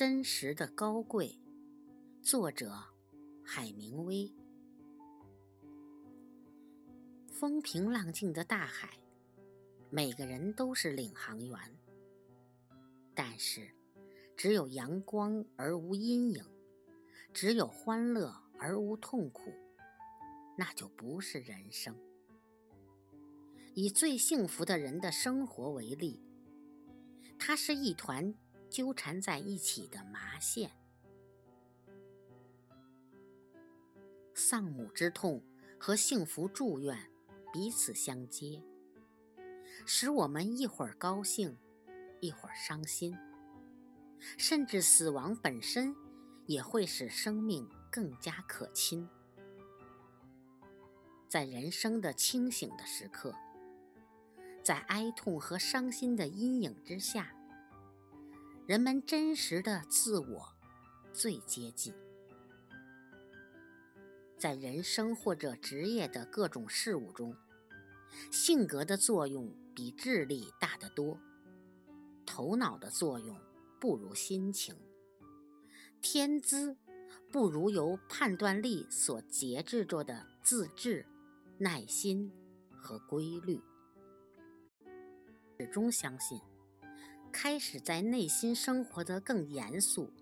真实的高贵，作者海明威。风平浪静的大海，每个人都是领航员。但是，只有阳光而无阴影，只有欢乐而无痛苦，那就不是人生。以最幸福的人的生活为例，它是一团。纠缠在一起的麻线，丧母之痛和幸福祝愿彼此相接，使我们一会儿高兴，一会儿伤心，甚至死亡本身也会使生命更加可亲。在人生的清醒的时刻，在哀痛和伤心的阴影之下。人们真实的自我最接近，在人生或者职业的各种事物中，性格的作用比智力大得多，头脑的作用不如心情，天资不如由判断力所节制着的自制、耐心和规律。始终相信。开始在内心生活得更严肃，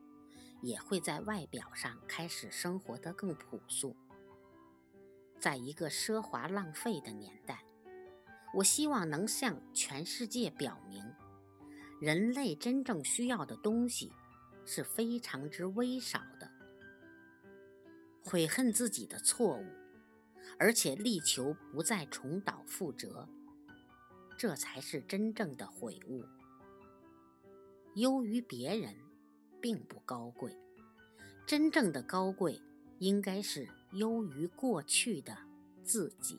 也会在外表上开始生活得更朴素。在一个奢华浪费的年代，我希望能向全世界表明，人类真正需要的东西是非常之微少的。悔恨自己的错误，而且力求不再重蹈覆辙，这才是真正的悔悟。优于别人，并不高贵。真正的高贵，应该是优于过去的自己。